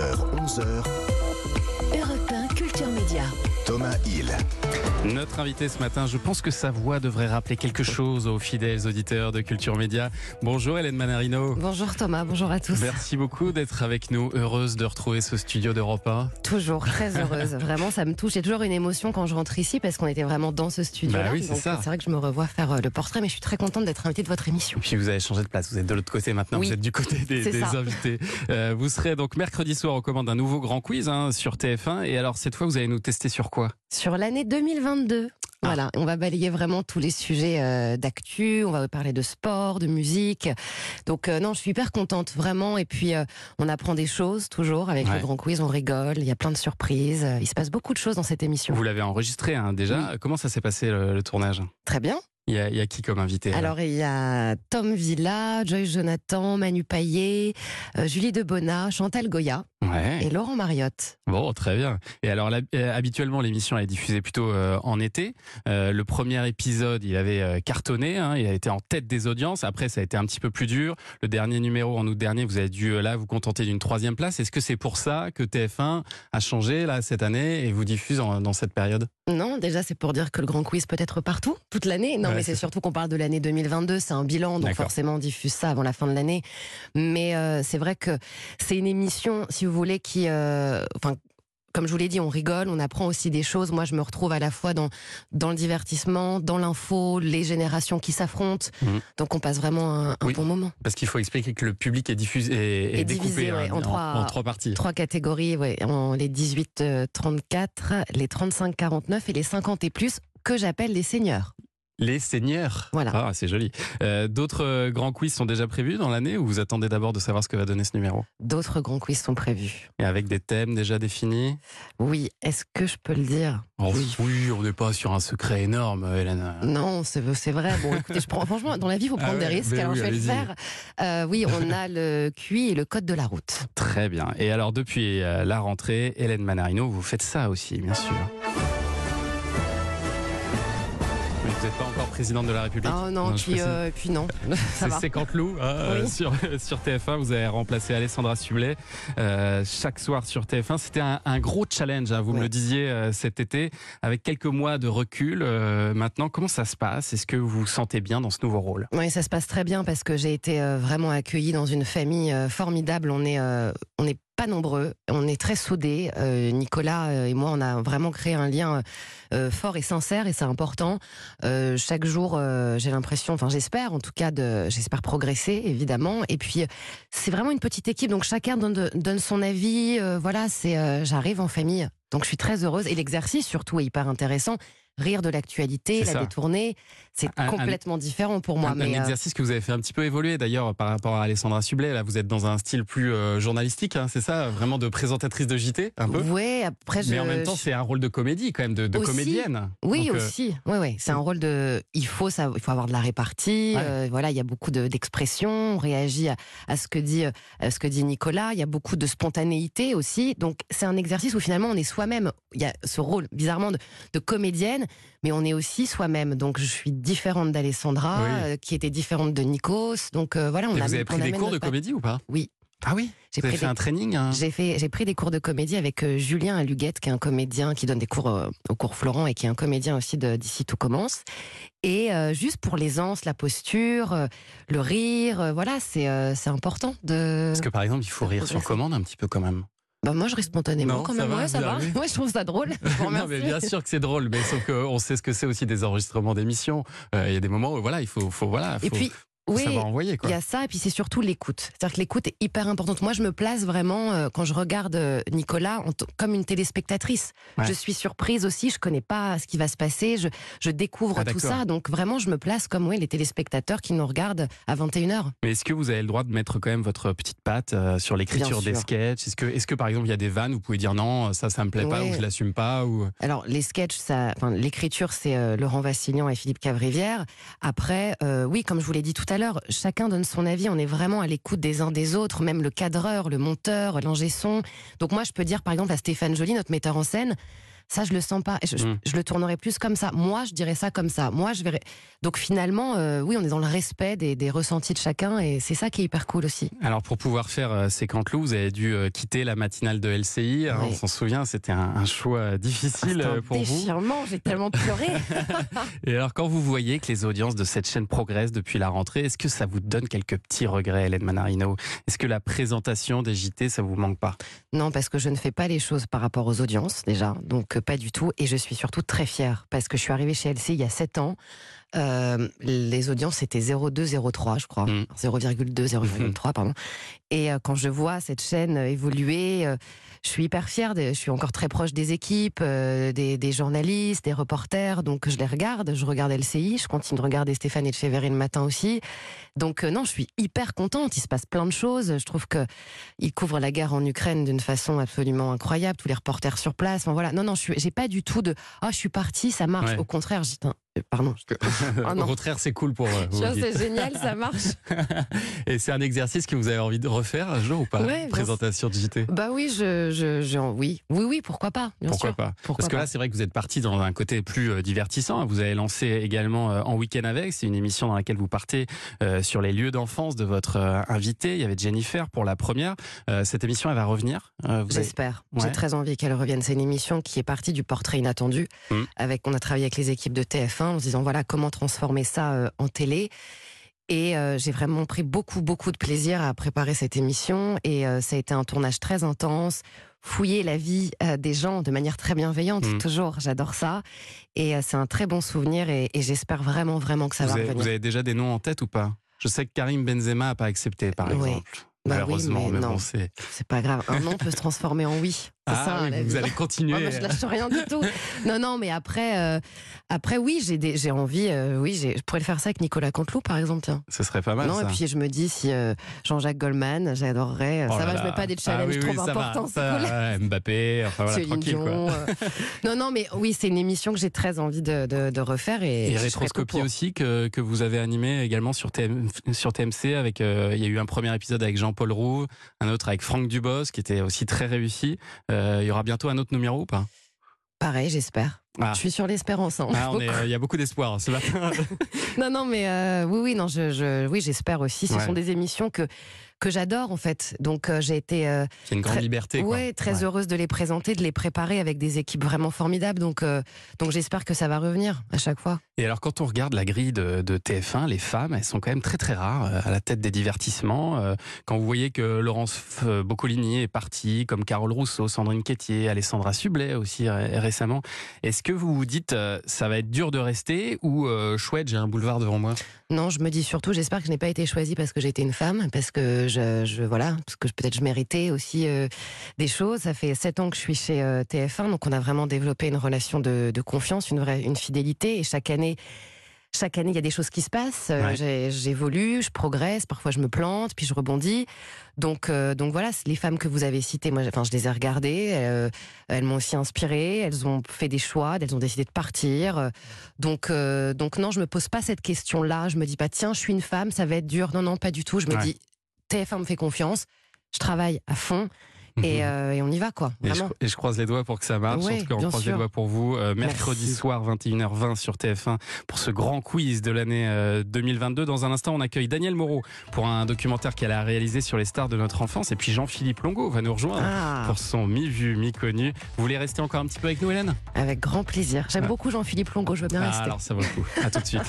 9h, 11h. Europe 1 Culture Média. Thomas Hill. Notre invité ce matin, je pense que sa voix devrait rappeler quelque chose aux fidèles auditeurs de Culture Média. Bonjour Hélène Manarino. Bonjour Thomas, bonjour à tous. Merci beaucoup d'être avec nous. Heureuse de retrouver ce studio d'Europe 1. Toujours très heureuse. vraiment, ça me touche. J'ai toujours une émotion quand je rentre ici parce qu'on était vraiment dans ce studio-là. Bah oui, c'est ça. C'est vrai que je me revois faire euh, le portrait, mais je suis très contente d'être invitée de votre émission. Puis vous avez changé de place. Vous êtes de l'autre côté maintenant. Oui. Vous êtes du côté des, C'est des ça. invités. Euh, vous serez donc mercredi soir aux commandes d'un nouveau grand quiz hein, sur TF1. Et alors cette fois, vous allez nous tester sur quoi? Sur l'année 2022. Ah. Voilà, on va balayer vraiment tous les sujets euh, d'actu, on va parler de sport, de musique. Donc euh, non, je suis hyper contente, vraiment. Et puis, euh, on apprend des choses toujours avec Ouais. le grand quiz, on rigole, il y a plein de surprises. euh, Il se passe beaucoup de choses dans cette émission. Vous l'avez enregistré hein, déjà. Comment ça s'est passé le, le tournage? Très bien. Il y, a, il y a qui comme invité alors? Il y a Tom Villa, Joyce Jonathan, Manu Payet, euh, Julie Debona, Chantal Goya Ouais. et Laurent Mariotte. Bon, très bien. Et alors, la- euh, habituellement, l'émission elle est diffusée plutôt euh, en été. Euh, le premier épisode, il avait cartonné, hein, il a été en tête des audiences. Après, ça a été un petit peu plus dur. Le dernier numéro, en août dernier, vous avez dû là vous contenter d'une troisième place. Est-ce que c'est pour ça que TF1 a changé là cette année et vous diffuse en- dans cette période? Non, déjà c'est pour dire que le grand quiz peut être partout toute l'année. Non, Ouais, mais c'est surtout qu'on parle de l'année 2022, c'est un bilan, donc forcément on diffuse ça avant la fin de l'année. Mais euh, c'est vrai que c'est une émission, si vous voulez, qui, euh, enfin. Comme je vous l'ai dit, on rigole, on apprend aussi des choses. Moi, je me retrouve à la fois dans, dans le divertissement, dans l'info, les générations qui s'affrontent. Mhm. Donc, on passe vraiment un, un Oui. bon moment. Parce qu'il faut expliquer que le public est diffusé est, est Est découpé divisé, ouais, hein, en trois- en trois parties. Trois catégories, ouais, en les 18-34, les 35-49 et les 50 et plus, que j'appelle les seniors. Les seigneurs. Voilà. Ah, c'est joli. Euh, D'autres euh, grands quiz sont déjà prévus dans l'année ou vous attendez d'abord de savoir ce que va donner ce numéro? D'autres grands quiz sont prévus. Et avec des thèmes déjà définis? Oui, est-ce que je peux le dire? Oh, Oui. oui, on n'est pas sur un secret énorme, Hélène. Non, c'est vrai. Bon, écoutez, je prends, franchement, dans la vie, il faut Ah prendre ouais, des risques. ben Alors, oui, je vais le faire. Euh, oui, on a le QI et le code de la route. Très bien. Et alors, depuis la rentrée, Hélène Manarino, vous faites ça aussi, bien sûr. Présidente de la République Oh non, puis, euh, puis non. C'est Canteloup hein, euh, Oui. sur, sur TF1. Vous avez remplacé Alessandra Sublet euh, chaque soir sur TF1. C'était un, un gros challenge, hein, vous me le disiez euh, cet été, avec quelques mois de recul. euh, maintenant, comment ça se passe? Est-ce que vous vous sentez bien dans ce nouveau rôle? Oui, ça se passe très bien parce que j'ai été euh, vraiment accueillie dans une famille euh, formidable. On est, euh, on n'est pas nombreux, on est très soudés. Euh, Nicolas euh, et moi, on a vraiment créé un lien euh, fort et sincère et c'est important. Chaque jour, j'ai l'impression, enfin j'espère en tout cas, de, j'espère progresser évidemment. Et puis, c'est vraiment une petite équipe, donc chacun donne, donne son avis. voilà, c'est, j'arrive en famille, donc je suis très heureuse. Et l'exercice surtout est hyper intéressant. Rire de l'actualité, la ça. détourner, c'est un- complètement différent pour moi. un, un euh, exercice que vous avez fait un petit peu évoluer d'ailleurs par rapport à Alessandra Sublet. Là, vous êtes dans un style plus euh, journalistique, hein, c'est ça Vraiment de présentatrice de JT, un peu? Ouais, après je. Mais en même temps, c'est un rôle de comédie quand même, de, de Aussi. comédienne. Oui Donc, euh, aussi, oui oui, c'est un rôle de. Il faut ça, il faut avoir de la répartie. Ouais. euh, voilà, il y a beaucoup de- d'expressions. on réagit à, à ce que dit à ce que dit Nicolas. Il y a beaucoup de spontanéité aussi. Donc c'est un exercice où finalement on est soi-même. Il y a ce rôle bizarrement de, de comédienne, mais on est aussi soi-même. Donc je suis différente d'Alessandra, Oui. euh, qui était différente de Nikos. Donc euh, voilà, on Et a vous avez pris des cours de patte. comédie ou pas? Oui. Ah oui? J'ai pris fait des un training hein? J'ai fait, j'ai pris des cours de comédie avec euh, Julien Aluguette, qui est un comédien qui donne des cours euh, au cours Florent et qui est un comédien aussi d'ici tout commence. Et euh, juste pour l'aisance, la posture, le rire, voilà, c'est c'est important de. Parce que par exemple, il faut rire sur commande un petit peu quand même. Bah moi je ris spontanément Non, quand ça même, va, ouais, ça va. Ouais, je trouve ça drôle. Non, mais bien sûr que c'est drôle, mais sauf qu'on sait ce que c'est aussi des enregistrements d'émissions. Euh, Il y a des moments où voilà, il faut, faut voilà, faut Et puis oui, envoyer. Il y a ça, et puis c'est surtout l'écoute. C'est-à-dire que l'écoute est hyper importante. Moi, je me place vraiment, euh, quand je regarde euh, Nicolas, en comme une téléspectatrice. Ouais. Je suis surprise aussi, je connais pas ce qui va se passer, je, je découvre Ah, tout ça. Donc vraiment, je me place comme ouais, les téléspectateurs qui nous regardent à 21h. Mais est-ce que vous avez le droit de mettre quand même votre petite patte euh, sur l'écriture des sketchs? Est-ce que, par exemple il y a des vannes où vous pouvez dire non, ça, ça me plaît pas ou je l'assume pas ou? Alors, les sketchs, ça, l'écriture, c'est Laurent Vassilian et Philippe Cavrivière. Après, oui, comme je vous l'ai dit tout à l'heure, chacun donne son avis. On est vraiment à l'écoute des uns des autres, même le cadreur, le monteur, l'ingé. Donc moi, je peux dire, par exemple, à Stéphane Joly, notre metteur en scène, Ça, je le sens pas. Je, je- Mm. je le tournerai plus comme ça. Moi, je dirais ça comme ça. Moi, je verrais. Donc finalement, euh, oui, on est dans le respect des, des ressentis de chacun et c'est ça qui est hyper cool aussi. Alors pour pouvoir faire euh, ces Canteloup, vous avez dû euh, quitter la matinale de LCI. hein, Oui. On s'en souvient, c'était un, un choix difficile C'est un euh, pour vous. déchirement, j'ai tellement pleuré. Et alors quand vous voyez que les audiences de cette chaîne progressent depuis la rentrée, est-ce que ça vous donne quelques petits regrets, Hélène Manarino? Est-ce que la présentation des JT, ça vous manque pas? Non, parce que je ne fais pas les choses par rapport aux audiences, déjà. Donc, euh, pas du tout. Et je suis surtout très fière. Parce que je suis arrivée chez LC il y a 7 ans. Euh, les audiences, c'était 0,2, 0,3, je crois. Mm. 0,2, 0,3, pardon. Et euh, quand je vois cette chaîne euh, évoluer, euh, je suis hyper fière. de- je suis encore très proche des équipes, des, des journalistes, des reporters. Donc, je les regarde. Je regarde LCI. Je continue de regarder Stéphane Etcheverry le matin aussi. Donc, non, je suis hyper contente. Il se passe plein de choses. Je trouve que il couvre la guerre en Ukraine d'une façon absolument incroyable. Tous les reporters sur place. Enfin, voilà. Non, non, je j'ai pas du tout de ah, je suis partie, ça marche. Ouais. Au contraire, je dis Tain, euh, pardon. je- non. Au contraire, c'est cool pour euh, c'est génial, ça marche. Et c'est un exercice que vous avez envie de refaire un jour ou pas Ouais, Présentation de JT Bah oui, je, je, je- oui, oui, oui, pourquoi pas, bien Pourquoi sûr. pas Pourquoi Parce que pas. là, c'est vrai que vous êtes parti dans un côté plus euh, divertissant. Vous avez lancé également euh, En Week-end avec. C'est une émission dans laquelle vous partez euh, sur les lieux d'enfance de votre euh, invité. Il y avait Jennifer pour la première. Euh, cette émission, elle va revenir. Euh, avez- J'espère. Ouais. J'ai très envie qu'elle revienne. C'est une émission qui est partie du portrait inattendu. Mm. Avec, on a travaillé avec les équipes de TF1 en se disant voilà comment transformer ça euh, en télé. Et euh, j'ai vraiment pris beaucoup, beaucoup de plaisir à préparer cette émission. Et euh, ça a été un tournage très intense. Fouiller la vie euh, des gens de manière très bienveillante, Mm. toujours. J'adore ça. Et c'est un très bon souvenir. Et, et j'espère vraiment, vraiment que ça vous, va avez, revenir. vous avez déjà des noms en tête ou pas? Je sais que Karim Benzema n'a pas accepté, par Oui. exemple. Bah oui, Malheureusement, mais mais non. bon, c'est. C'est pas grave. Un non peut se transformer en oui. Ah, ça, oui, vous allez continuer. Bah, je lâche rien du tout. Non, non, mais après, euh, après oui, j'ai envie. euh, oui, je pourrais le faire ça avec Nicolas Canteloup, par exemple. Tiens. Ce serait pas mal. non, ça. et puis je me dis si euh, Jean-Jacques Goldman, j'adorerais. Oh ça va, là. je mets pas des Ah challenges oui, trop importants. Ça Mbappé, enfin voilà, tranquille. Dion. Non, non, mais oui, c'est une émission que j'ai très envie de, de, de refaire et, Et rétroscopie aussi que, que vous avez animé également sur, TM, sur TMC avec il y a eu un premier épisode avec Jean-Paul Roux, un autre avec Franck Dubos qui était aussi très réussi. Euh, il y aura bientôt un autre numéro ou pas? Pareil, j'espère. Ah. Je suis sur l'espérance. hein. Ah, est, euh, Il y a beaucoup d'espoir ce matin. Non, non, mais euh, oui, oui, non, je, je, oui, j'espère aussi. Ce Ouais. sont des émissions que que j'adore en fait. Donc euh, j'ai été euh, C'est une grande Très- liberté. Quoi. ouais, très Ouais. heureuse de les présenter, de les préparer avec des équipes vraiment formidables. Donc, donc j'espère que ça va revenir à chaque fois. Et alors, quand on regarde la grille de, de TF1, les femmes, elles sont quand même très très rares à la tête des divertissements. Quand vous voyez que Laurence Boccolini est partie, comme Carole Rousseau, Sandrine Quétier, Alessandra Sublet aussi ré- récemment, est-ce que vous vous dites euh, ça va être dur de rester ou euh, chouette, j'ai un boulevard devant moi? Non, je me dis surtout, j'espère que je n'ai pas été choisie parce que j'étais une femme, parce que je, je voilà, parce que peut-être je méritais aussi euh, des choses. Ça fait sept ans que je suis chez euh, TF1, donc on a vraiment développé une relation de, de confiance, une vraie, une fidélité, et chaque année. Chaque année, il y a des choses qui se passent. Euh, Ouais. J'évolue, je progresse. Parfois, je me plante, puis je rebondis. Donc, euh, donc voilà, les femmes que vous avez citées, moi, enfin, je les ai regardées. euh, elles m'ont aussi inspirée. Elles ont fait des choix. Elles ont décidé de partir. Donc, euh, donc non, je me pose pas cette question-là. Je me dis pas, tiens, je suis une femme, ça va être dur. Non, non, pas du tout. Je me Ouais. dis, TF1 me fait confiance. Je travaille à fond et, euh, et on y va, quoi. Et je, Vraiment. et je croise les doigts pour que ça marche. Ouais, en tout cas, on croise les doigts pour vous. Euh, mercredi Merci. soir, 21h20 sur TF1 pour ce grand quiz de l'année euh, 2022. Dans un instant, on accueille Daniel Moreau pour un documentaire qu'elle a réalisé sur les stars de notre enfance. Et puis Jean-Philippe Longo va nous rejoindre. Ah, Pour son mi-vu, mi-connu. Vous voulez rester encore un petit peu avec nous, Hélène? Avec grand plaisir. J'aime Ouais. beaucoup Jean-Philippe Longo. Je veux bien Ah, rester. Alors, ça vaut le coup. À tout de suite.